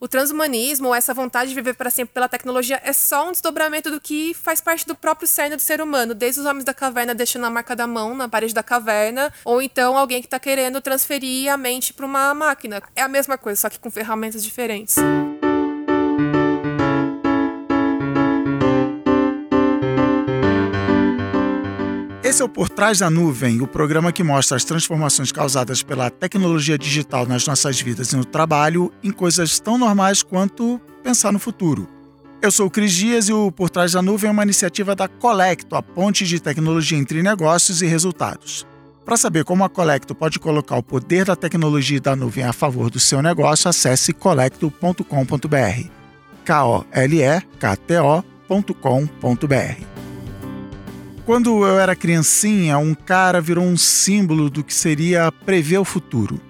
O transhumanismo, essa vontade de viver para sempre pela tecnologia, é só um desdobramento do que faz parte do próprio cerne do ser humano, desde os homens da caverna deixando a marca da mão na parede da caverna, ou então alguém que está querendo transferir a mente para uma máquina. É a mesma coisa, só que com ferramentas diferentes. Esse é o Por Trás da Nuvem, o programa que mostra as transformações causadas pela tecnologia digital nas nossas vidas e no trabalho em coisas tão normais quanto pensar no futuro. Eu sou o Cris Dias e o Por Trás da Nuvem é uma iniciativa da Colecto, a ponte de tecnologia entre negócios e resultados. Para saber como a Colecto pode colocar o poder da tecnologia da nuvem a favor do seu negócio, acesse colecto.com.br. K-O-L-E-K-T-O.com.br. Quando eu era criancinha, um cara virou um símbolo do que seria prever o futuro.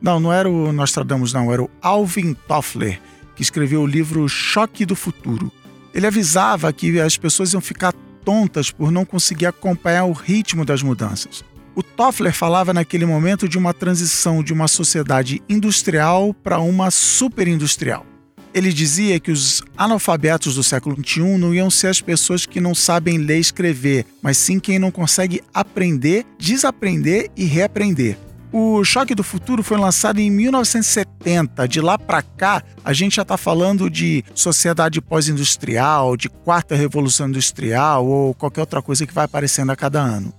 Não, não era o Nostradamus, não, era o Alvin Toffler, que escreveu o livro Choque do Futuro. Ele avisava que as pessoas iam ficar tontas por não conseguir acompanhar o ritmo das mudanças. O Toffler falava naquele momento de uma transição de uma sociedade industrial para uma superindustrial. Ele dizia que os analfabetos do século XXI não iam ser as pessoas que não sabem ler e escrever, mas sim quem não consegue aprender, desaprender e reaprender. O Choque do Futuro foi lançado em 1970. De lá para cá, a gente já está falando de sociedade pós-industrial, de quarta revolução industrial ou qualquer outra coisa que vai aparecendo a cada ano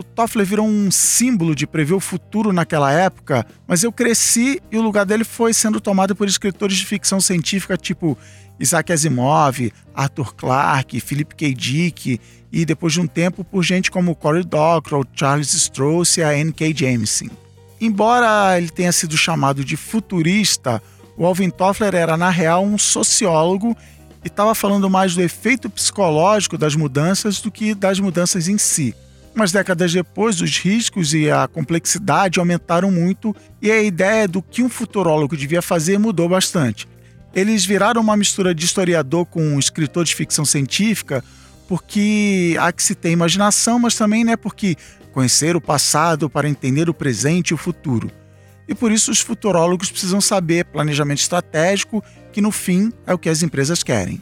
o Toffler virou um símbolo de prever o futuro naquela época, mas eu cresci e o lugar dele foi sendo tomado por escritores de ficção científica tipo Isaac Asimov, Arthur Clarke, Philip K. Dick e depois de um tempo por gente como Cory Doctorow, Charles Stross e a N.K. Jemisin. Embora ele tenha sido chamado de futurista, o Alvin Toffler era na real um sociólogo e estava falando mais do efeito psicológico das mudanças do que das mudanças em si. Umas décadas depois, os riscos e a complexidade aumentaram muito e a ideia do que um futurólogo devia fazer mudou bastante. Eles viraram uma mistura de historiador com um escritor de ficção científica, porque há que se ter imaginação, mas também né, porque conhecer o passado para entender o presente e o futuro. E por isso os futurólogos precisam saber planejamento estratégico, que no fim é o que as empresas querem.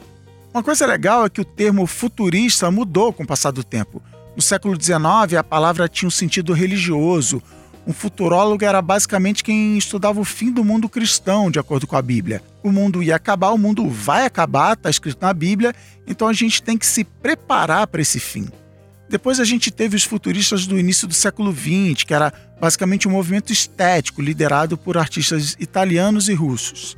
Uma coisa legal é que o termo futurista mudou com o passar do tempo. No século XIX, a palavra tinha um sentido religioso. Um futurólogo era basicamente quem estudava o fim do mundo cristão, de acordo com a Bíblia. O mundo ia acabar, o mundo vai acabar, está escrito na Bíblia, então a gente tem que se preparar para esse fim. Depois a gente teve os futuristas do início do século XX, que era basicamente um movimento estético liderado por artistas italianos e russos.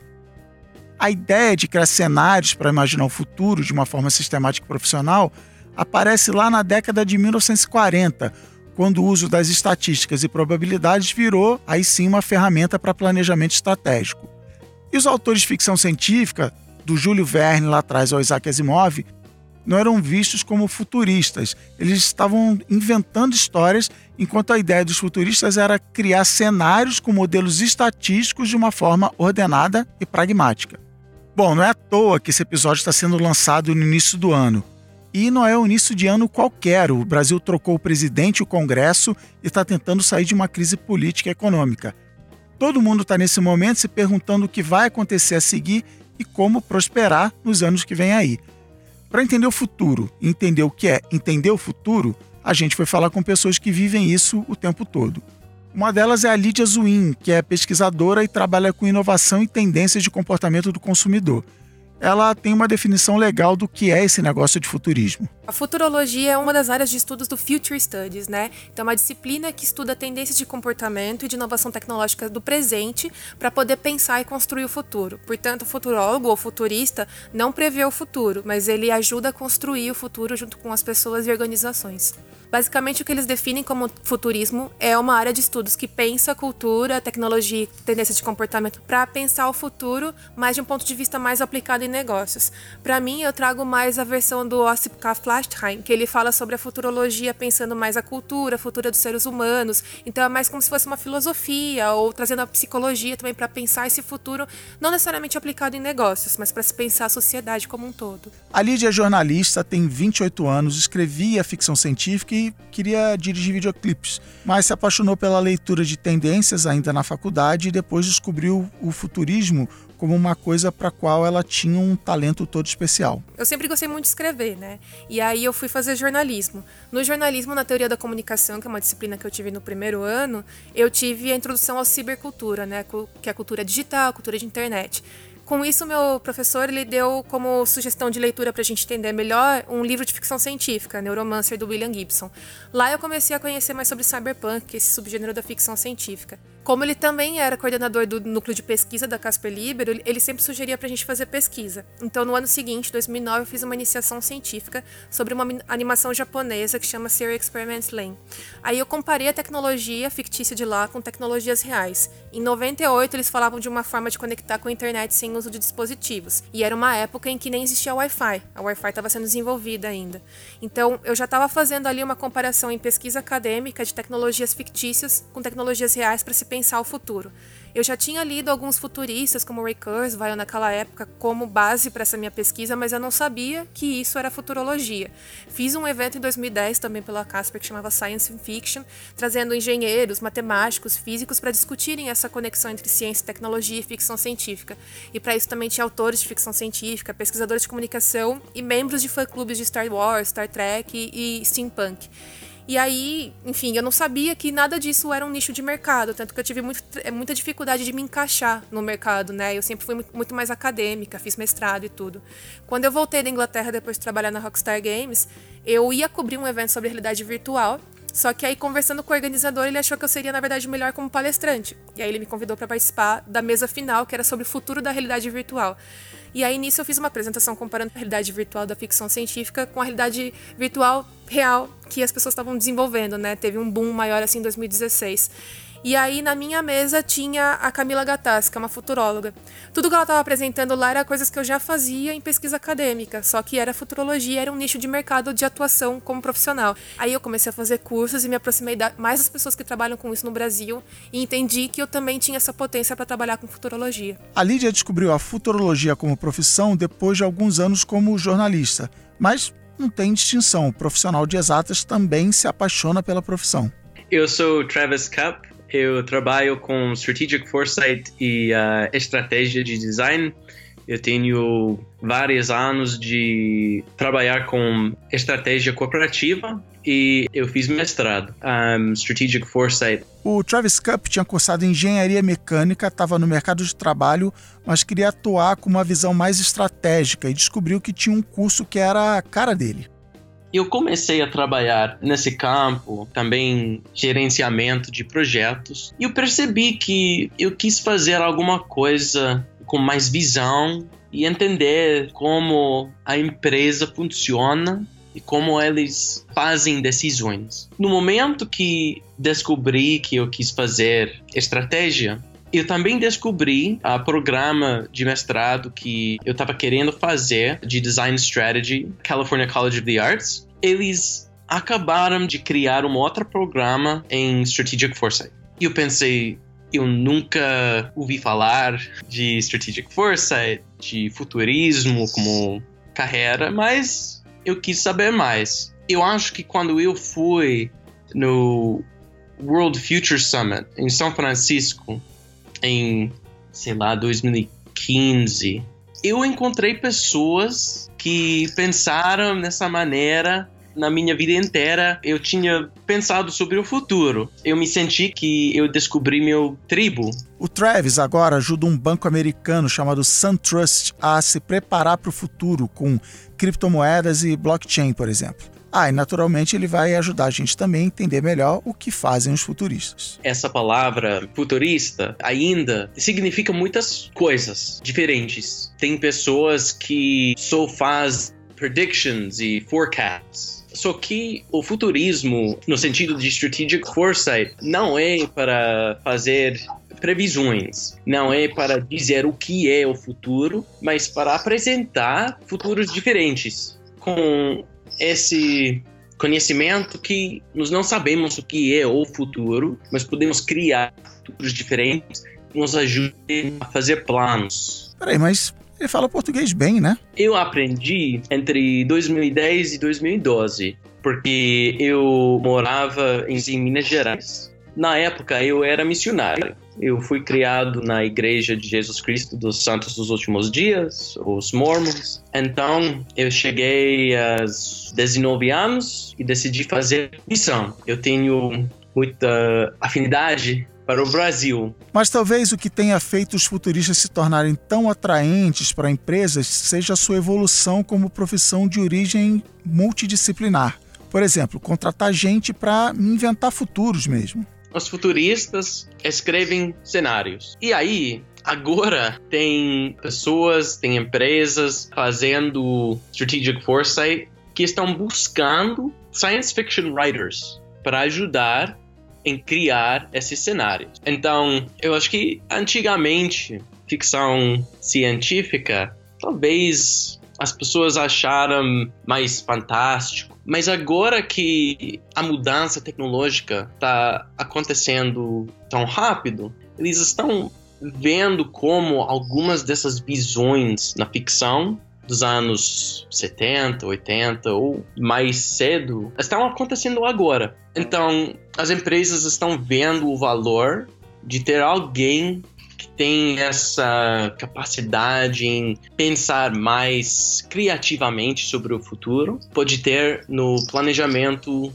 A ideia de criar cenários para imaginar o futuro de uma forma sistemática e profissional aparece lá na década de 1940, quando o uso das estatísticas e probabilidades virou, aí sim, uma ferramenta para planejamento estratégico. E os autores de ficção científica, do Júlio Verne lá atrás ao Isaac Asimov, não eram vistos como futuristas. Eles estavam inventando histórias, enquanto a ideia dos futuristas era criar cenários com modelos estatísticos de uma forma ordenada e pragmática. Bom, não é à toa que esse episódio está sendo lançado no início do ano. E não é o início de ano qualquer. O Brasil trocou o presidente o Congresso e está tentando sair de uma crise política e econômica. Todo mundo está nesse momento se perguntando o que vai acontecer a seguir e como prosperar nos anos que vêm aí. Para entender o futuro entender o que é entender o futuro, a gente foi falar com pessoas que vivem isso o tempo todo. Uma delas é a Lídia Zuin, que é pesquisadora e trabalha com inovação e tendências de comportamento do consumidor ela tem uma definição legal do que é esse negócio de futurismo. A futurologia é uma das áreas de estudos do Future Studies, né? Então, é uma disciplina que estuda tendências de comportamento e de inovação tecnológica do presente para poder pensar e construir o futuro. Portanto, o futurólogo ou futurista não prevê o futuro, mas ele ajuda a construir o futuro junto com as pessoas e organizações. Basicamente, o que eles definem como futurismo é uma área de estudos que pensa cultura, tecnologia e tendência de comportamento para pensar o futuro, mas de um ponto de vista mais aplicado em negócios. Para mim, eu trago mais a versão do Ossip K. Flastheim, que ele fala sobre a futurologia pensando mais a cultura, a futura dos seres humanos. Então, é mais como se fosse uma filosofia ou trazendo a psicologia também para pensar esse futuro, não necessariamente aplicado em negócios, mas para se pensar a sociedade como um todo. A Lídia é jornalista, tem 28 anos, escrevia ficção científica e queria dirigir videoclipes, mas se apaixonou pela leitura de tendências ainda na faculdade e depois descobriu o futurismo como uma coisa para qual ela tinha um talento todo especial. Eu sempre gostei muito de escrever, né? E aí eu fui fazer jornalismo. No jornalismo, na teoria da comunicação, que é uma disciplina que eu tive no primeiro ano, eu tive a introdução à cibercultura, né? Que é a cultura digital, a cultura de internet. Com isso, meu professor ele deu como sugestão de leitura para a gente entender melhor um livro de ficção científica, Neuromancer, do William Gibson. Lá eu comecei a conhecer mais sobre cyberpunk, esse subgênero da ficção científica. Como ele também era coordenador do núcleo de pesquisa da Casper Libero, ele sempre sugeria para a gente fazer pesquisa. Então, no ano seguinte, 2009, eu fiz uma iniciação científica sobre uma animação japonesa que chama Serial Experiments Lane. Aí eu comparei a tecnologia fictícia de lá com tecnologias reais. Em 98, eles falavam de uma forma de conectar com a internet sem uso de dispositivos. E era uma época em que nem existia Wi-Fi. A Wi-Fi estava sendo desenvolvida ainda. Então, eu já estava fazendo ali uma comparação em pesquisa acadêmica de tecnologias fictícias com tecnologias reais para se pensar o futuro. Eu já tinha lido alguns futuristas, como Ray Kurzweil, naquela época, como base para essa minha pesquisa, mas eu não sabia que isso era futurologia. Fiz um evento em 2010 também pela Casper que chamava Science Fiction, trazendo engenheiros, matemáticos, físicos para discutirem essa conexão entre ciência, tecnologia e ficção científica. E para isso também tinha autores de ficção científica, pesquisadores de comunicação e membros de fã-clubes de Star Wars, Star Trek e, e steampunk. E aí, enfim, eu não sabia que nada disso era um nicho de mercado, tanto que eu tive muito, é, muita dificuldade de me encaixar no mercado, né? Eu sempre fui muito mais acadêmica, fiz mestrado e tudo. Quando eu voltei da Inglaterra depois de trabalhar na Rockstar Games, eu ia cobrir um evento sobre realidade virtual. Só que aí, conversando com o organizador, ele achou que eu seria, na verdade, melhor como palestrante. E aí, ele me convidou para participar da mesa final, que era sobre o futuro da realidade virtual. E aí nisso eu fiz uma apresentação comparando a realidade virtual da ficção científica com a realidade virtual real que as pessoas estavam desenvolvendo, né? Teve um boom maior assim em 2016. E aí na minha mesa tinha a Camila Gattas, que é uma futuróloga. Tudo que ela estava apresentando lá era coisas que eu já fazia em pesquisa acadêmica, só que era futurologia, era um nicho de mercado de atuação como profissional. Aí eu comecei a fazer cursos e me aproximei mais das pessoas que trabalham com isso no Brasil e entendi que eu também tinha essa potência para trabalhar com futurologia. A Lídia descobriu a futurologia como profissão depois de alguns anos como jornalista, mas não tem distinção. O profissional de exatas também se apaixona pela profissão. Eu sou Travis Cup, eu trabalho com Strategic Foresight e uh, estratégia de design. Eu tenho vários anos de trabalhar com estratégia cooperativa e eu fiz mestrado um, Strategic Foresight. O Travis Cup tinha cursado engenharia mecânica, estava no mercado de trabalho, mas queria atuar com uma visão mais estratégica e descobriu que tinha um curso que era a cara dele eu comecei a trabalhar nesse campo, também gerenciamento de projetos, e eu percebi que eu quis fazer alguma coisa com mais visão e entender como a empresa funciona e como eles fazem decisões. No momento que descobri que eu quis fazer estratégia, eu também descobri a programa de mestrado que eu estava querendo fazer de Design Strategy, California College of the Arts. Eles acabaram de criar um outro programa em Strategic Foresight. E eu pensei, eu nunca ouvi falar de Strategic Foresight, de futurismo como carreira, mas eu quis saber mais. Eu acho que quando eu fui no World Future Summit em São Francisco, em, sei lá, 2015, eu encontrei pessoas que pensaram nessa maneira na minha vida inteira eu tinha pensado sobre o futuro. Eu me senti que eu descobri meu tribo. O Travis agora ajuda um banco americano chamado SunTrust a se preparar para o futuro com criptomoedas e blockchain, por exemplo. Ah, e naturalmente ele vai ajudar a gente também a entender melhor o que fazem os futuristas. Essa palavra futurista ainda significa muitas coisas diferentes. Tem pessoas que só faz predictions e forecasts. Só que o futurismo, no sentido de strategic foresight, não é para fazer previsões, não é para dizer o que é o futuro, mas para apresentar futuros diferentes com esse conhecimento que nós não sabemos o que é o futuro, mas podemos criar futuros diferentes que nos ajudem a fazer planos. Peraí, mas ele fala português bem, né? Eu aprendi entre 2010 e 2012, porque eu morava em Minas Gerais Na época eu era missionário. Eu fui criado na Igreja de Jesus Cristo dos Santos dos Últimos Dias, os Mormons. Então eu cheguei aos 19 anos e decidi fazer missão. Eu tenho muita afinidade para o Brasil. Mas talvez o que tenha feito os futuristas se tornarem tão atraentes para empresas seja a sua evolução como profissão de origem multidisciplinar. Por exemplo, contratar gente para inventar futuros mesmo. Os futuristas escrevem cenários. E aí, agora tem pessoas, tem empresas fazendo strategic foresight que estão buscando science fiction writers para ajudar em criar esses cenários. Então, eu acho que antigamente ficção científica talvez as pessoas acharam mais fantástico, mas agora que a mudança tecnológica está acontecendo tão rápido, eles estão vendo como algumas dessas visões na ficção dos anos 70, 80 ou mais cedo estão acontecendo agora. Então, as empresas estão vendo o valor de ter alguém que tem essa capacidade em pensar mais criativamente sobre o futuro, pode ter no planejamento uh,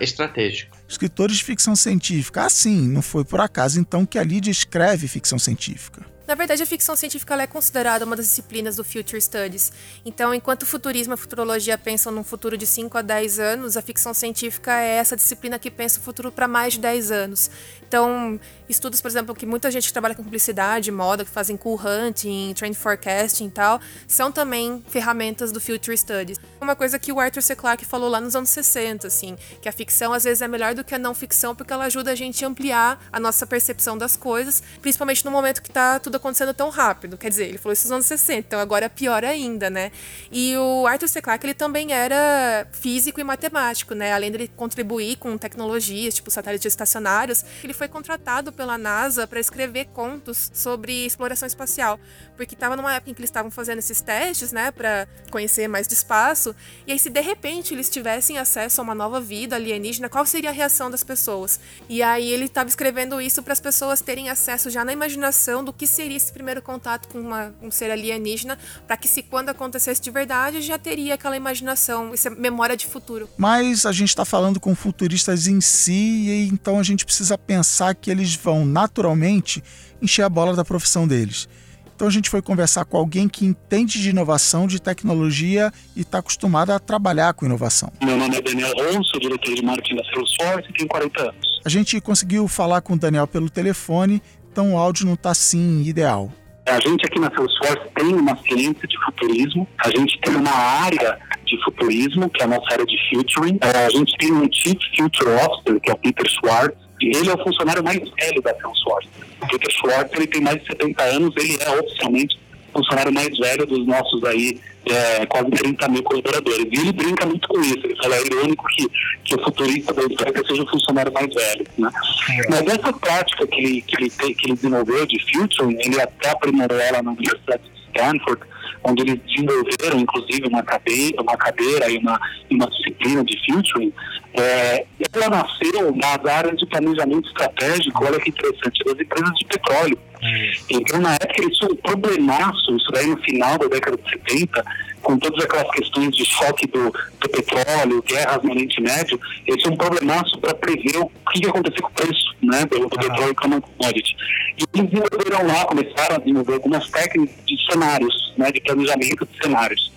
estratégico. Escritores de ficção científica. Ah, sim, não foi por acaso então que a Lídia escreve ficção científica. Na verdade, a ficção científica é considerada uma das disciplinas do Future Studies. Então, enquanto o futurismo e a futurologia pensam num futuro de 5 a 10 anos, a ficção científica é essa disciplina que pensa o futuro para mais de 10 anos. Então, estudos, por exemplo, que muita gente que trabalha com publicidade, moda, que fazem cool hunting, trend forecasting e tal, são também ferramentas do Future Studies. Uma coisa que o Arthur C. Clarke falou lá nos anos 60, assim, que a ficção às vezes é melhor do que a não ficção porque ela ajuda a gente a ampliar a nossa percepção das coisas, principalmente no momento que está tudo acontecendo tão rápido. Quer dizer, ele falou isso nos anos 60, então agora é pior ainda, né? E o Arthur C. Clarke, ele também era físico e matemático, né? Além dele contribuir com tecnologias, tipo satélites estacionários, ele foi contratado pela NASA para escrever contos sobre exploração espacial, porque estava numa época em que eles estavam fazendo esses testes, né, para conhecer mais de espaço, e aí se de repente eles tivessem acesso a uma nova vida alienígena, qual seria a reação das pessoas? E aí ele estava escrevendo isso para as pessoas terem acesso já na imaginação do que seria esse primeiro contato com uma, um ser alienígena, para que se quando acontecesse de verdade já teria aquela imaginação, essa memória de futuro. Mas a gente está falando com futuristas em si, e então a gente precisa pensar pensar que eles vão naturalmente encher a bola da profissão deles. Então a gente foi conversar com alguém que entende de inovação, de tecnologia e está acostumado a trabalhar com inovação. Meu nome é Daniel Ron, sou diretor de marketing da Salesforce e tenho 40 anos. A gente conseguiu falar com o Daniel pelo telefone, então o áudio não está assim ideal. A gente aqui na Salesforce tem uma ciência de futurismo, a gente tem uma área de futurismo, que é a nossa área de futuring. A gente tem um Chief Future Officer, que é o Peter Schwartz, ele é o funcionário mais velho da Salesforce. O Peter Schwartz ele tem mais de 70 anos, ele é oficialmente funcionário mais velho dos nossos aí é, quase 30 mil colaboradores. E ele brinca muito com isso. Ele fala, é irônico que, que o futurista da empresa seja o funcionário mais velho. Né? É. Mas essa prática que ele, que, ele, que ele desenvolveu de Future, ele até aprimorou ela na Universidade de Stanford, onde eles desenvolveram, inclusive, uma cadeira, uma cadeira e uma, uma disciplina de filtering, é, ela nasceu nas áreas de planejamento estratégico, olha que interessante, das empresas de petróleo. Hum. Então, na época, eles tinham um problemaço, isso daí no final da década de 70, com todas aquelas questões de choque do, do petróleo, guerras no Oriente Médio, eles tinham um problemaço para prever o que ia acontecer com o preço né, do petróleo como commodity. E eles desenvolveram lá, começaram a desenvolver algumas técnicas de cenários, né, de planejamento de cenários.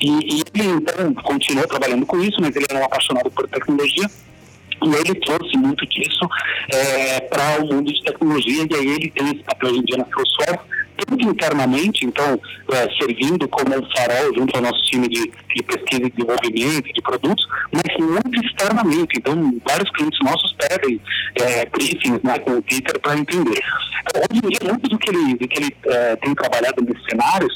E, e ele, então, continuou trabalhando com isso, mas ele era um apaixonado por tecnologia, e ele trouxe muito disso é, para o mundo de tecnologia, e aí ele tem esse papel hoje em dia na Microsoft, tanto internamente, então, é, servindo como um farol junto ao nosso time de, de, pesquisa e desenvolvimento de produtos, mas muito externamente. Então, vários clientes nossos pedem é, briefings né, com o Peter para entender. Então, hoje em dia, muito do que ele, do que ele é, tem trabalhado nesses cenários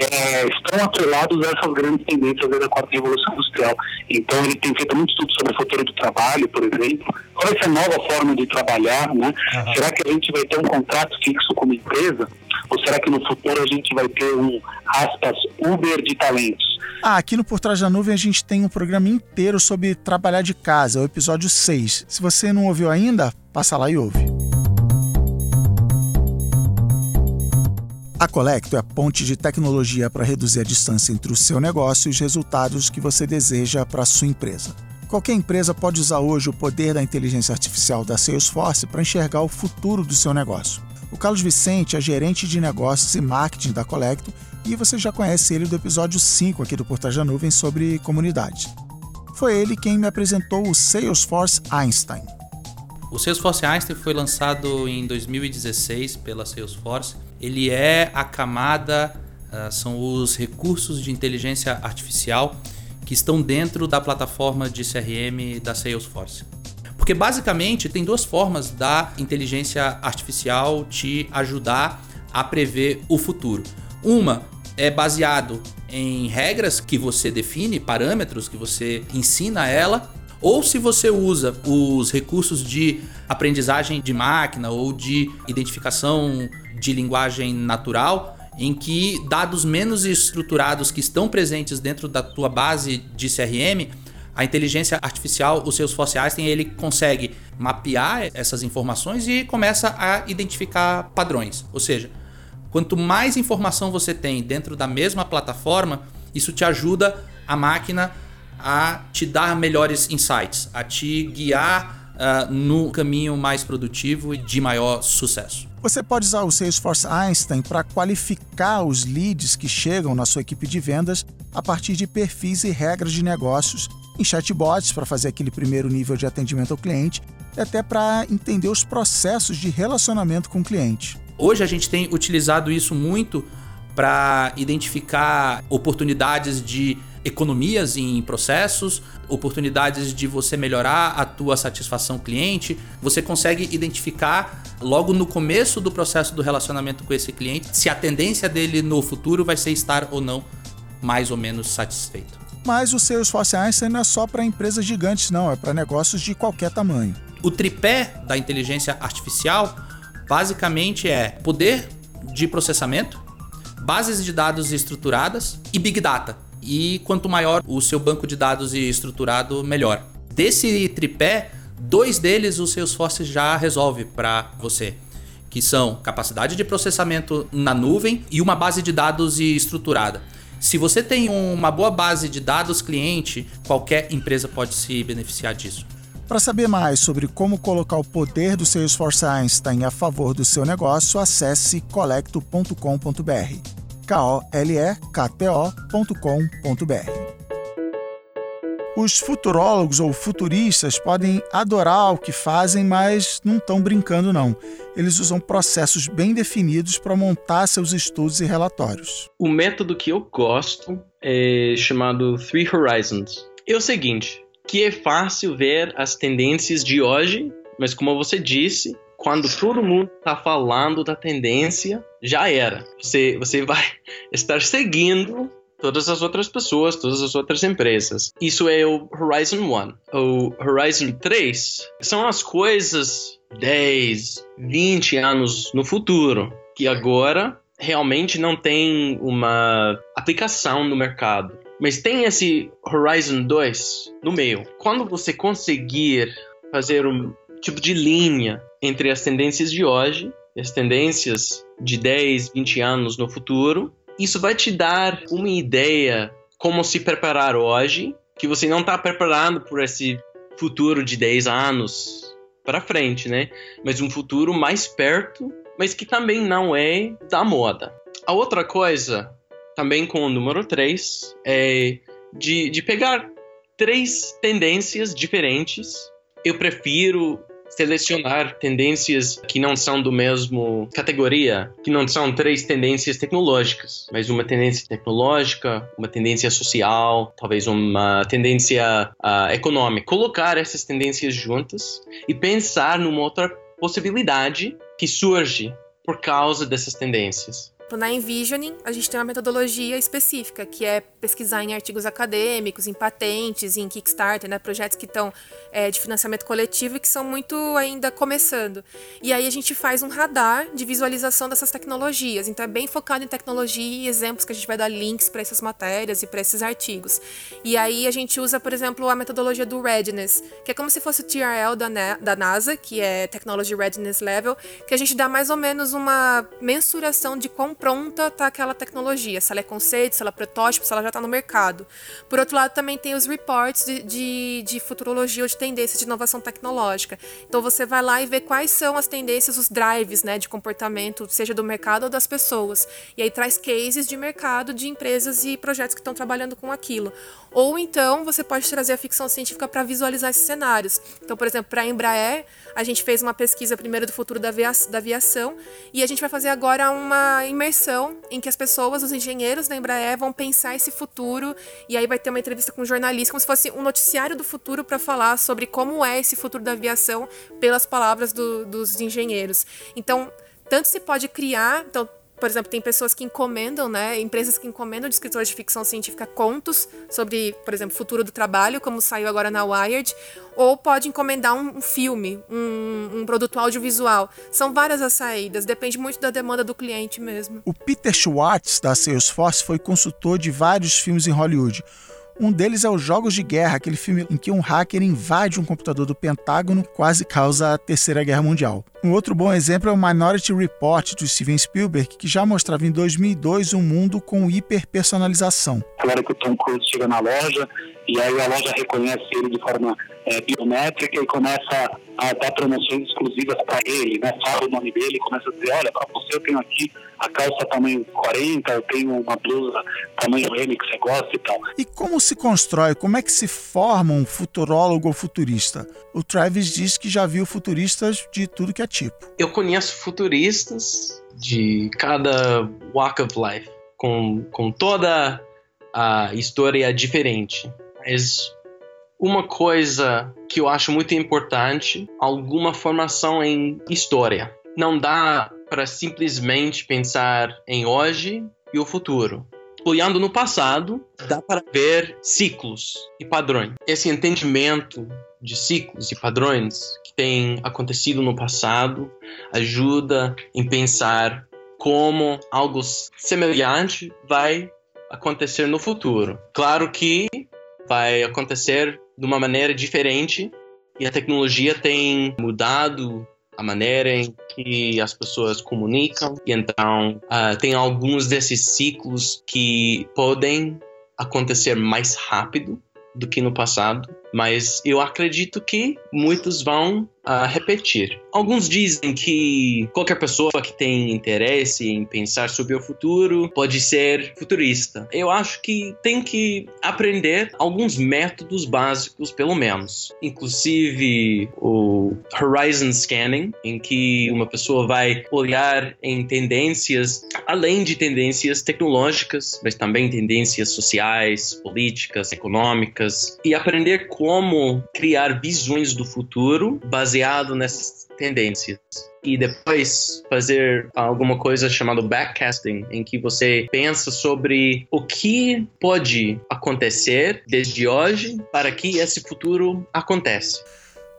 é, estão atrelados a essas grandes tendências da quarta revolução industrial. Então, ele tem feito muito estudo sobre o futuro do trabalho, por exemplo, qual é essa nova forma de trabalhar, né? Uhum. Será que a gente vai ter um contrato fixo como empresa? Ou será que no futuro a gente vai ter um, aspas, Uber de talentos? Ah, aqui no Por Trás da Nuvem a gente tem um programa inteiro sobre trabalhar de casa, o episódio 6. Se você não ouviu ainda, passa lá e ouve. A Colecto é a ponte de tecnologia para reduzir a distância entre o seu negócio e os resultados que você deseja para a sua empresa. Qualquer empresa pode usar hoje o poder da inteligência artificial da Salesforce para enxergar o futuro do seu negócio. O Carlos Vicente é gerente de negócios e marketing da Colecto e você já conhece ele do episódio 5 aqui do Portal da Nuvem sobre comunidade. Foi ele quem me apresentou o Salesforce Einstein. O Salesforce Einstein foi lançado em 2016 pela Salesforce. Ele é a camada, uh, são os recursos de inteligência artificial que estão dentro da plataforma de CRM da Salesforce. Porque basicamente tem duas formas da inteligência artificial te ajudar a prever o futuro. Uma é baseado em regras que você define, parâmetros que você ensina a ela, ou se você usa os recursos de aprendizagem de máquina ou de identificação de linguagem natural, em que dados menos estruturados que estão presentes dentro da tua base de CRM, a inteligência artificial, o Salesforce Einstein, ele consegue mapear essas informações e começa a identificar padrões. Ou seja, quanto mais informação você tem dentro da mesma plataforma, isso te ajuda a máquina a te dar melhores insights, a te guiar uh, no caminho mais produtivo e de maior sucesso. Você pode usar o Salesforce Einstein para qualificar os leads que chegam na sua equipe de vendas a partir de perfis e regras de negócios em chatbots para fazer aquele primeiro nível de atendimento ao cliente e até para entender os processos de relacionamento com o cliente. Hoje a gente tem utilizado isso muito para identificar oportunidades de economias em processos, oportunidades de você melhorar a tua satisfação cliente. Você consegue identificar logo no começo do processo do relacionamento com esse cliente se a tendência dele no futuro vai ser estar ou não mais ou menos satisfeito. Mas o Salesforce Einstein não é só para empresas gigantes, não, é para negócios de qualquer tamanho. O tripé da inteligência artificial basicamente é poder de processamento, bases de dados estruturadas e big data e quanto maior o seu banco de dados estruturado, melhor. Desse tripé, dois deles o Salesforce já resolve para você, que são capacidade de processamento na nuvem e uma base de dados estruturada. Se você tem uma boa base de dados cliente, qualquer empresa pode se beneficiar disso. Para saber mais sobre como colocar o poder do Salesforce Einstein a favor do seu negócio, acesse colecto.com.br kolekto.com.br. Os futurólogos ou futuristas podem adorar o que fazem, mas não estão brincando não. Eles usam processos bem definidos para montar seus estudos e relatórios. O método que eu gosto é chamado Three Horizons. É o seguinte, que é fácil ver as tendências de hoje, mas como você disse, quando todo mundo está falando da tendência, já era. Você, você vai estar seguindo todas as outras pessoas, todas as outras empresas. Isso é o Horizon 1. O Horizon 3 são as coisas 10, 20 anos no futuro, que agora realmente não tem uma aplicação no mercado. Mas tem esse Horizon 2 no meio. Quando você conseguir fazer um tipo de linha entre as tendências de hoje as tendências de 10, 20 anos no futuro. Isso vai te dar uma ideia como se preparar hoje, que você não está preparado por esse futuro de 10 anos para frente, né? Mas um futuro mais perto, mas que também não é da moda. A outra coisa, também com o número 3, é de, de pegar três tendências diferentes. Eu prefiro selecionar tendências que não são do mesmo categoria, que não são três tendências tecnológicas, mas uma tendência tecnológica, uma tendência social, talvez uma tendência uh, econômica. Colocar essas tendências juntas e pensar numa outra possibilidade que surge por causa dessas tendências. Na Envisioning, a gente tem uma metodologia específica, que é pesquisar em artigos acadêmicos, em patentes, em Kickstarter, né, projetos que estão é, de financiamento coletivo e que são muito ainda começando. E aí a gente faz um radar de visualização dessas tecnologias. Então é bem focado em tecnologia e exemplos que a gente vai dar links para essas matérias e para esses artigos. E aí a gente usa, por exemplo, a metodologia do Readiness, que é como se fosse o TRL da, da NASA, que é Technology Readiness Level, que a gente dá mais ou menos uma mensuração de quão pronta está aquela tecnologia, se ela é conceito, se ela é protótipo, se ela já está no mercado. Por outro lado, também tem os reports de, de, de futurologia ou de tendência de inovação tecnológica. Então você vai lá e vê quais são as tendências, os drives né, de comportamento, seja do mercado ou das pessoas. E aí traz cases de mercado de empresas e projetos que estão trabalhando com aquilo. Ou então você pode trazer a ficção científica para visualizar esses cenários. Então, por exemplo, para a Embraer, a gente fez uma pesquisa primeiro do futuro da, da aviação e a gente vai fazer agora uma imersão em que as pessoas, os engenheiros da Embraer, vão pensar esse futuro e aí vai ter uma entrevista com um jornalista, como se fosse um noticiário do futuro para falar sobre como é esse futuro da aviação pelas palavras do, dos engenheiros. Então, tanto se pode criar, então por exemplo, tem pessoas que encomendam, né, empresas que encomendam de escritores de ficção científica contos sobre, por exemplo, futuro do trabalho, como saiu agora na Wired, ou pode encomendar um, filme, um, um, produto audiovisual. São várias as saídas, depende muito da demanda do cliente mesmo. O Peter Schwartz, da Salesforce, foi consultor de vários filmes em Hollywood. Um deles é os Jogos de Guerra, aquele filme em que um hacker invade um computador do Pentágono e quase causa a Terceira Guerra Mundial. Um outro bom exemplo é o Minority Report do Steven Spielberg, que já mostrava em 2002 um mundo com hiperpersonalização. Claro que o Tom Cruise chega na loja e aí a loja reconhece ele de forma é, biométrica e começa a dar promoções exclusivas para ele, né? Fala o nome dele e começa a dizer, olha, para você eu tenho aqui a calça tamanho 40, eu tenho uma blusa tamanho M que você gosta e tal. E como se constrói, como é que se forma um futurólogo ou futurista? O Travis diz que já viu futuristas de tudo que é tipo. Eu conheço futuristas de cada walk of life, com, com toda a história diferente. Mas uma coisa que eu acho muito importante, alguma formação em história. Não dá para simplesmente pensar em hoje e o futuro. Olhando no passado, dá para ver ciclos e padrões. Esse entendimento de ciclos e padrões que tem acontecido no passado ajuda em pensar como algo semelhante vai acontecer no futuro. Claro que vai acontecer de uma maneira diferente e a tecnologia tem mudado a maneira em que as pessoas comunicam e então uh, tem alguns desses ciclos que podem acontecer mais rápido do que no passado, mas eu acredito que muitos vão uh, repetir. Alguns dizem que qualquer pessoa que tem interesse em pensar sobre o futuro pode ser futurista. Eu acho que tem que aprender alguns métodos básicos, pelo menos. Inclusive o Horizon Scanning, em que uma pessoa vai olhar em tendências, além de tendências tecnológicas, mas também tendências sociais, políticas, econômicas, e aprender como criar visões do futuro baseado nessas tendências e depois fazer alguma coisa chamada backcasting, em que você pensa sobre o que pode acontecer desde hoje para que esse futuro aconteça.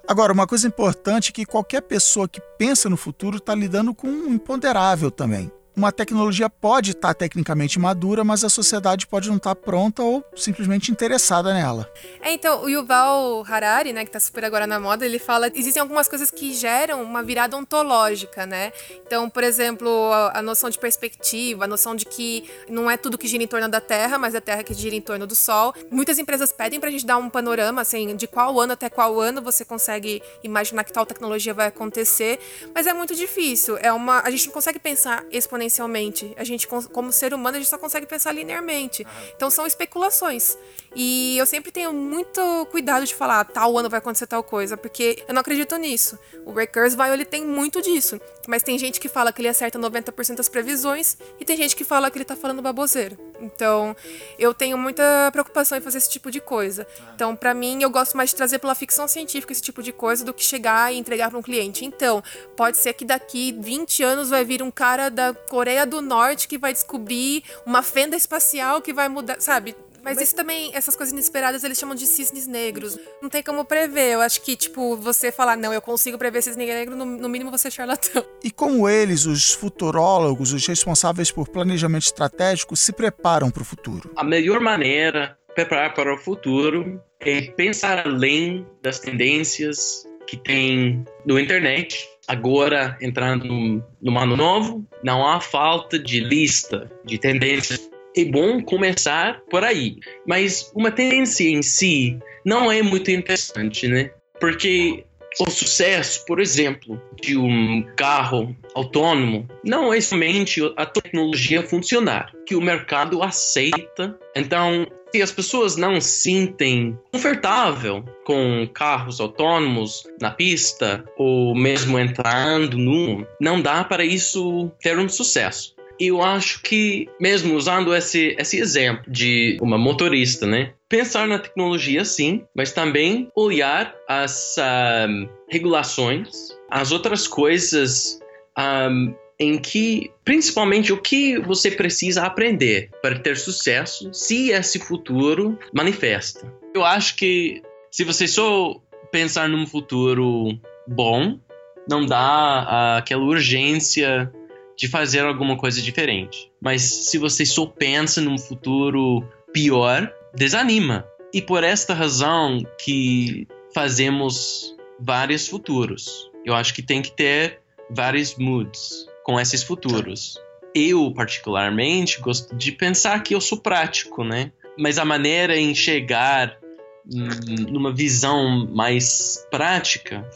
Agora, uma coisa importante é que qualquer pessoa que pensa no futuro está lidando com um imponderável também uma tecnologia pode estar tá tecnicamente madura, mas a sociedade pode não estar tá pronta ou simplesmente interessada nela. É, então, o Yuval Harari, né, que está super agora na moda, ele fala que existem algumas coisas que geram uma virada ontológica, né? Então, por exemplo, a, a noção de perspectiva, a noção de que não é tudo que gira em torno da Terra, mas é a Terra que gira em torno do Sol. Muitas empresas pedem para a gente dar um panorama, assim, de qual ano até qual ano você consegue imaginar que tal tecnologia vai acontecer, mas é muito difícil. É uma, a gente não consegue pensar exponencialmente exponencialmente. A gente, como ser humano, a gente só consegue pensar linearmente. Então são especulações. E eu sempre tenho muito cuidado de falar tal ano vai acontecer tal coisa, porque eu não acredito nisso. O Ray Kurzweil, ele tem muito disso. Mas tem gente que fala que ele acerta 90% das previsões e tem gente que fala que ele tá falando baboseira. Então, eu tenho muita preocupação em fazer esse tipo de coisa. Então, para mim, eu gosto mais de trazer pela ficção científica esse tipo de coisa do que chegar e entregar para um cliente. Então, pode ser que daqui 20 anos vai vir um cara da Coreia do Norte que vai descobrir uma fenda espacial que vai mudar, sabe? Mas isso também, essas coisas inesperadas, eles chamam de cisnes negros. Não tem como prever. Eu acho que, tipo, você falar, não, eu consigo prever cisne negro, no, no mínimo você é charlatão. E como eles, os futurólogos, os responsáveis por planejamento estratégico, se preparam para o futuro? A melhor maneira de preparar para o futuro é pensar além das tendências que tem no internet. Agora, entrando no, no ano novo, não há falta de lista de tendências é bom começar por aí. Mas uma tendência em si não é muito interessante, né? Porque o sucesso, por exemplo, de um carro autônomo não é somente a tecnologia funcionar, que o mercado aceita. Então, se as pessoas não se sentem confortável com carros autônomos na pista ou mesmo entrando num, não dá para isso ter um sucesso eu acho que, mesmo usando esse, esse exemplo de uma motorista, né? Pensar na tecnologia sim, mas também olhar as um, regulações, as outras coisas um, em que, principalmente, o que você precisa aprender para ter sucesso se esse futuro manifesta. Eu acho que se você só pensar num futuro bom, não dá aquela urgência de fazer alguma coisa diferente. Mas se você só pensa num futuro pior, desanima. E por esta razão que fazemos vários futuros. Eu acho que tem que ter vários moods com esses futuros. Eu, particularmente, gosto de pensar que eu sou prático, né? Mas a maneira em chegar numa visão mais prática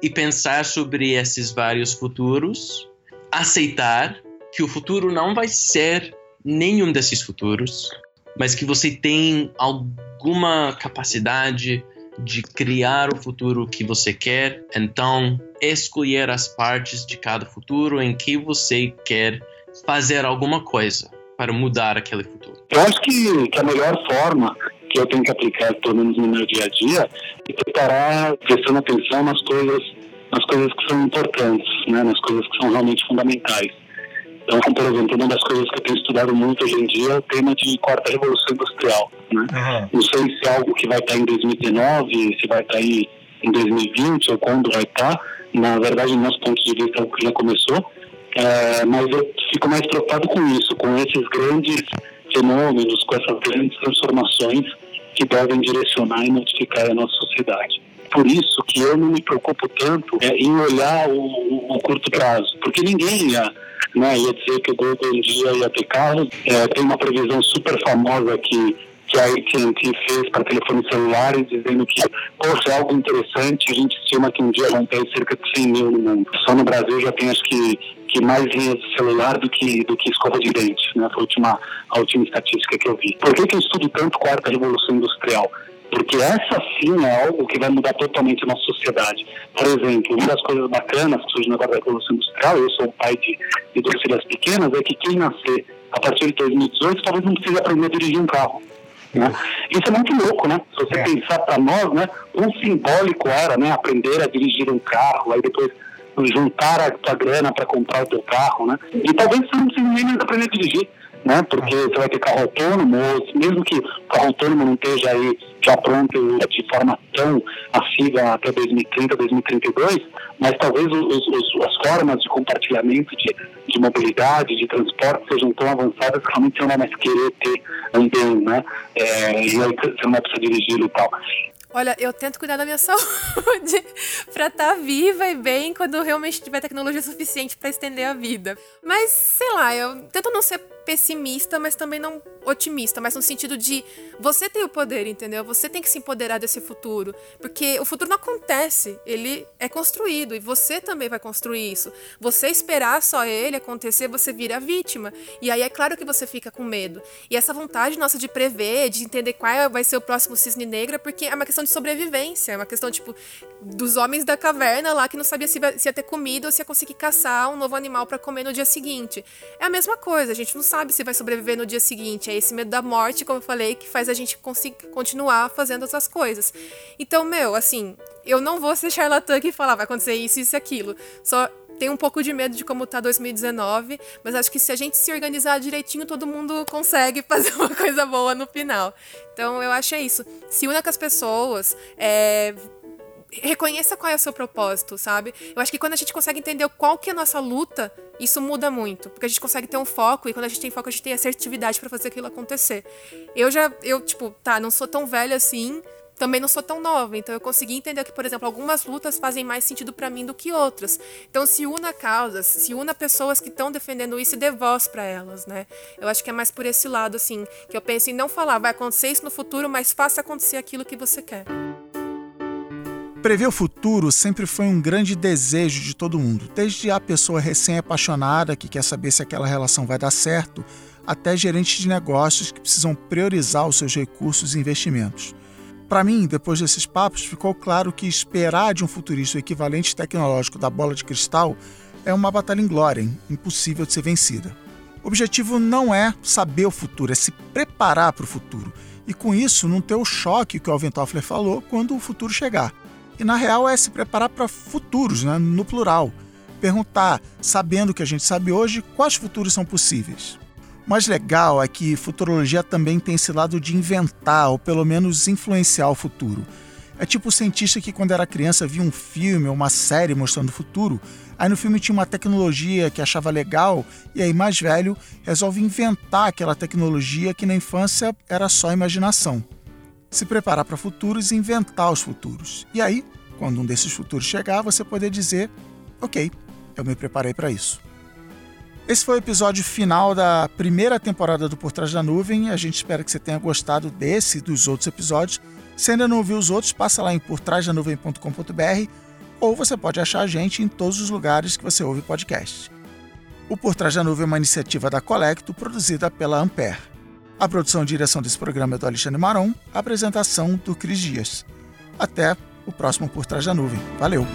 e pensar sobre esses vários futuros aceitar que o futuro não vai ser nenhum desses futuros, mas que você tem alguma capacidade de criar o futuro que você quer, então escolher as partes de cada futuro em que você quer fazer alguma coisa para mudar aquele futuro. Eu acho que, que a melhor forma que eu tenho que aplicar, pelo menos no meu dia a dia, é preparar prestando atenção nas coisas nas coisas que são importantes, né, nas coisas que são realmente fundamentais. Então, por exemplo, uma das coisas que eu tenho estudado muito hoje em dia é o tema de quarta revolução industrial. Né? Uhum. Não sei se é algo que vai estar em 2019, se vai estar aí em 2020 ou quando vai estar. Na verdade, do nosso ponto de vista, é algo que já começou. É, mas eu fico mais preocupado com isso, com esses grandes fenômenos, com essas grandes transformações que devem direcionar e modificar a nossa sociedade por isso que eu não me preocupo tanto é, em olhar o, o, curto prazo, porque ninguém ia, né, ia dizer que o Google um dia ia ter carro. É, tem uma previsão super famosa que que a AT&T fez para telefones celulares, dizendo que, poxa, é algo interessante, a gente estima que um dia vão ter cerca de 100 mil no mundo. Só no Brasil já tem, acho que, que mais linhas de celular do que, do que escova de dente, né? Foi a última, a última estatística que eu vi. Por que, que eu estudo tanto quarta revolução industrial? Porque essa sim é algo que vai mudar totalmente a nossa sociedade. Por exemplo, uma das coisas bacanas que surge agora da Revolução Industrial, eu sou pai de, de duas filhas pequenas, é que quem nascer a partir de 2018 talvez não precise aprender a dirigir um carro. Né? Isso é muito louco, né? Se você é. pensar para nós, né, quão simbólico era né, aprender a dirigir um carro, aí depois juntar a tua grana para comprar o teu carro, né? E talvez você não precise nem aprender a dirigir né? Porque você vai ter carro autônomo, mesmo que o carro autônomo não esteja aí já pronto de forma tão assível até 2030, 2032, mas talvez os, os, as formas de compartilhamento de, de mobilidade, de transporte sejam tão avançadas que realmente você não vai mais querer ter um bem, né? É, e aí você não vai precisar dirigir e tal. Olha, eu tento cuidar da minha saúde para estar tá viva e bem quando realmente tiver tecnologia suficiente para estender a vida. Mas, sei lá, eu tento não ser pessimista, mas também não otimista, mas no sentido de você tem o poder, entendeu? Você tem que se empoderar desse futuro, porque o futuro não acontece, ele é construído e você também vai construir isso. Você esperar só ele acontecer, você vira vítima. E aí é claro que você fica com medo. E essa vontade nossa de prever, de entender qual vai ser o próximo cisne negro, é porque é uma questão de sobrevivência, é uma questão tipo dos homens da caverna lá que não sabia se ia ter comida ou se ia conseguir caçar um novo animal para comer no dia seguinte. É a mesma coisa, a gente não sabe se vai sobreviver no dia seguinte. É esse medo da morte, como eu falei, que faz a gente continuar fazendo essas coisas. Então, meu, assim, eu não vou ser charlatã aqui e falar vai acontecer isso, isso e aquilo. Só tenho um pouco de medo de como tá 2019, mas acho que se a gente se organizar direitinho, todo mundo consegue fazer uma coisa boa no final. Então eu acho é isso. Se una com as pessoas, é, reconheça qual é o seu propósito, sabe? Eu acho que quando a gente consegue entender qual que é a nossa luta, isso muda muito, porque a gente consegue ter um foco e quando a gente tem foco, a gente tem assertividade para fazer aquilo acontecer. Eu já, eu tipo, tá, não sou tão velha assim, também não sou tão nova, então eu consegui entender que, por exemplo, algumas lutas fazem mais sentido para mim do que outras. Então se una causas, se una pessoas que estão defendendo isso e dê voz para elas, né? Eu acho que é mais por esse lado assim, que eu penso em não falar vai acontecer isso no futuro, mas faça acontecer aquilo que você quer. Prever o futuro sempre foi um grande desejo de todo mundo, desde a pessoa recém-apaixonada que quer saber se aquela relação vai dar certo, até gerentes de negócios que precisam priorizar os seus recursos e investimentos. Para mim, depois desses papos, ficou claro que esperar de um futurista o equivalente tecnológico da bola de cristal é uma batalha inglória, impossível de ser vencida. O objetivo não é saber o futuro, é se preparar para o futuro. E com isso, não ter o choque que o Alvin Toffler falou quando o futuro chegar. E na real é se preparar para futuros, né, no plural. Perguntar, sabendo o que a gente sabe hoje, quais futuros são possíveis. O mais legal é que futurologia também tem esse lado de inventar, ou pelo menos influenciar o futuro. É tipo o cientista que, quando era criança, via um filme ou uma série mostrando o futuro, aí no filme tinha uma tecnologia que achava legal, e aí, mais velho, resolve inventar aquela tecnologia que na infância era só imaginação se preparar para futuros e inventar os futuros. E aí, quando um desses futuros chegar, você poder dizer: Ok, eu me preparei para isso. Esse foi o episódio final da primeira temporada do Por Trás da Nuvem. A gente espera que você tenha gostado desse e dos outros episódios. Se ainda não ouviu os outros, passa lá em portrásdanuvem.com.br ou você pode achar a gente em todos os lugares que você ouve podcast. O Por Trás da Nuvem é uma iniciativa da Colecto, produzida pela Ampere. A produção e direção desse programa é do Alexandre Maron, a apresentação do Cris Dias. Até o próximo Por Trás da Nuvem. Valeu!